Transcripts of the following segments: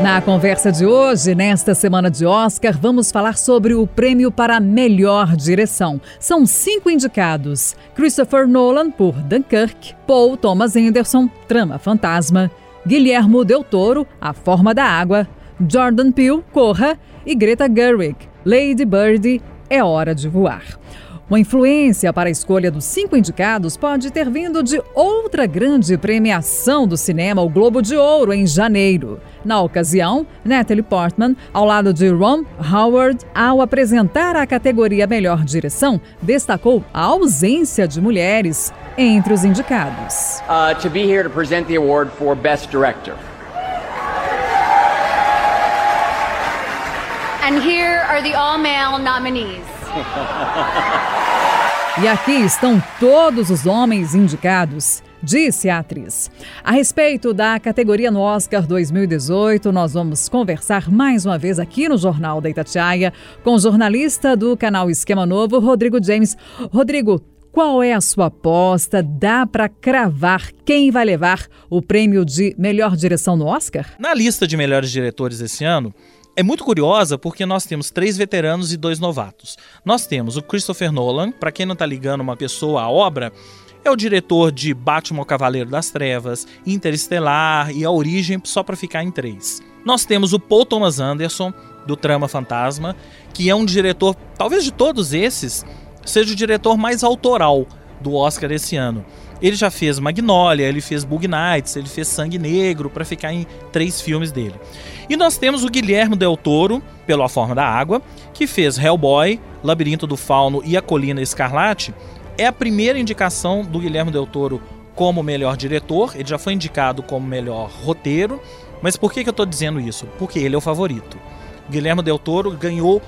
Na conversa de hoje, nesta semana de Oscar, vamos falar sobre o prêmio para melhor direção. São cinco indicados: Christopher Nolan por Dunkirk, Paul Thomas Anderson, Trama Fantasma, Guilhermo Del Toro, A Forma da Água, Jordan Peele, Corra e Greta Gerwig, Lady Bird, É Hora de Voar. Uma influência para a escolha dos cinco indicados pode ter vindo de outra grande premiação do cinema, o Globo de Ouro, em janeiro. Na ocasião, Natalie Portman, ao lado de Ron Howard, ao apresentar a categoria Melhor Direção, destacou a ausência de mulheres entre os indicados. Uh, to be here to present the award for Best Director. And here are the all-male nominees. E aqui estão todos os homens indicados, disse a atriz. A respeito da categoria no Oscar 2018, nós vamos conversar mais uma vez aqui no Jornal da Itatiaia com o jornalista do canal Esquema Novo, Rodrigo James. Rodrigo, qual é a sua aposta? Dá para cravar quem vai levar o prêmio de melhor direção no Oscar? Na lista de melhores diretores esse ano, é muito curiosa porque nós temos três veteranos e dois novatos. Nós temos o Christopher Nolan, para quem não está ligando uma pessoa à obra, é o diretor de Batman Cavaleiro das Trevas, Interestelar e A Origem, só para ficar em três. Nós temos o Paul Thomas Anderson, do Trama Fantasma, que é um diretor, talvez de todos esses, seja o diretor mais autoral do Oscar esse ano. Ele já fez Magnolia, ele fez Bug Nights, ele fez Sangue Negro, para ficar em três filmes dele. E nós temos o Guilherme Del Toro, pelo A Forma da Água, que fez Hellboy, Labirinto do Fauno e A Colina Escarlate. É a primeira indicação do Guilherme Del Toro como melhor diretor, ele já foi indicado como melhor roteiro. Mas por que, que eu estou dizendo isso? Porque ele é o favorito. Guilherme Del Toro ganhou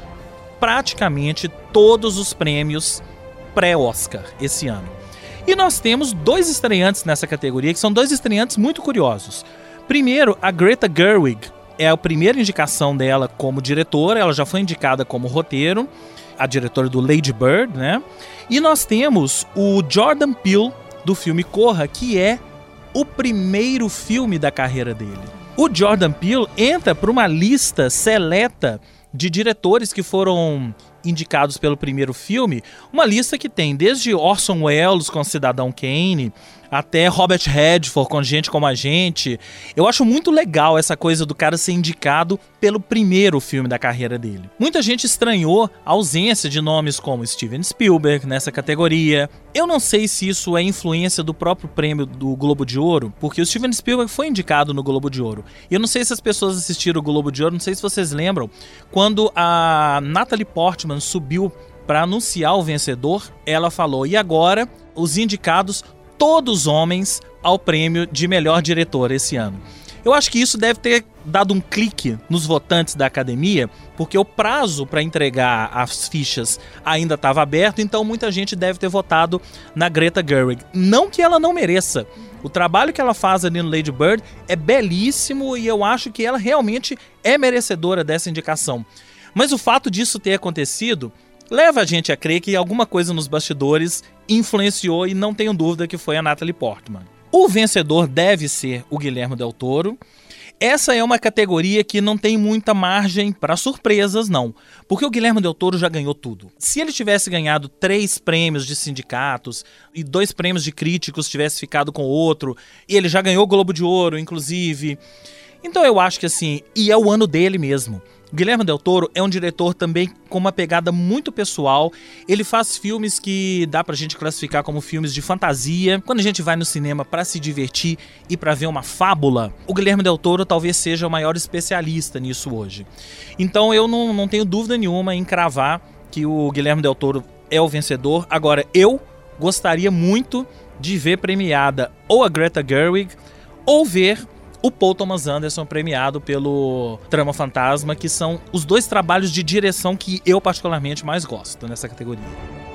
praticamente todos os prêmios pré-Oscar esse ano. E nós temos dois estreantes nessa categoria, que são dois estreantes muito curiosos. Primeiro, a Greta Gerwig. É a primeira indicação dela como diretora, ela já foi indicada como roteiro, a diretora do Lady Bird, né? E nós temos o Jordan Peele do filme Corra, que é o primeiro filme da carreira dele. O Jordan Peele entra para uma lista seleta de diretores que foram indicados pelo primeiro filme, uma lista que tem desde Orson Welles com Cidadão Kane, até Robert Redford com Gente Como a Gente. Eu acho muito legal essa coisa do cara ser indicado pelo primeiro filme da carreira dele. Muita gente estranhou a ausência de nomes como Steven Spielberg nessa categoria. Eu não sei se isso é influência do próprio prêmio do Globo de Ouro, porque o Steven Spielberg foi indicado no Globo de Ouro. E eu não sei se as pessoas assistiram o Globo de Ouro, não sei se vocês lembram, quando a Natalie Portman subiu para anunciar o vencedor, ela falou: "E agora os indicados todos homens ao prêmio de melhor diretor esse ano. Eu acho que isso deve ter dado um clique nos votantes da academia, porque o prazo para entregar as fichas ainda estava aberto, então muita gente deve ter votado na Greta Gerwig. Não que ela não mereça. O trabalho que ela faz ali no Lady Bird é belíssimo e eu acho que ela realmente é merecedora dessa indicação. Mas o fato disso ter acontecido leva a gente a crer que alguma coisa nos bastidores influenciou e não tenho dúvida que foi a Natalie Portman. O vencedor deve ser o Guilherme Del Toro. Essa é uma categoria que não tem muita margem para surpresas, não. Porque o Guilherme Del Toro já ganhou tudo. Se ele tivesse ganhado três prêmios de sindicatos e dois prêmios de críticos, tivesse ficado com outro, e ele já ganhou o Globo de Ouro, inclusive. Então eu acho que assim, e é o ano dele mesmo. Guilherme Del Toro é um diretor também com uma pegada muito pessoal. Ele faz filmes que dá pra gente classificar como filmes de fantasia. Quando a gente vai no cinema para se divertir e para ver uma fábula, o Guilherme Del Toro talvez seja o maior especialista nisso hoje. Então eu não, não tenho dúvida nenhuma em cravar que o Guilherme Del Toro é o vencedor. Agora, eu gostaria muito de ver premiada ou a Greta Gerwig ou ver o Paul Thomas Anderson premiado pelo Trama Fantasma, que são os dois trabalhos de direção que eu particularmente mais gosto nessa categoria.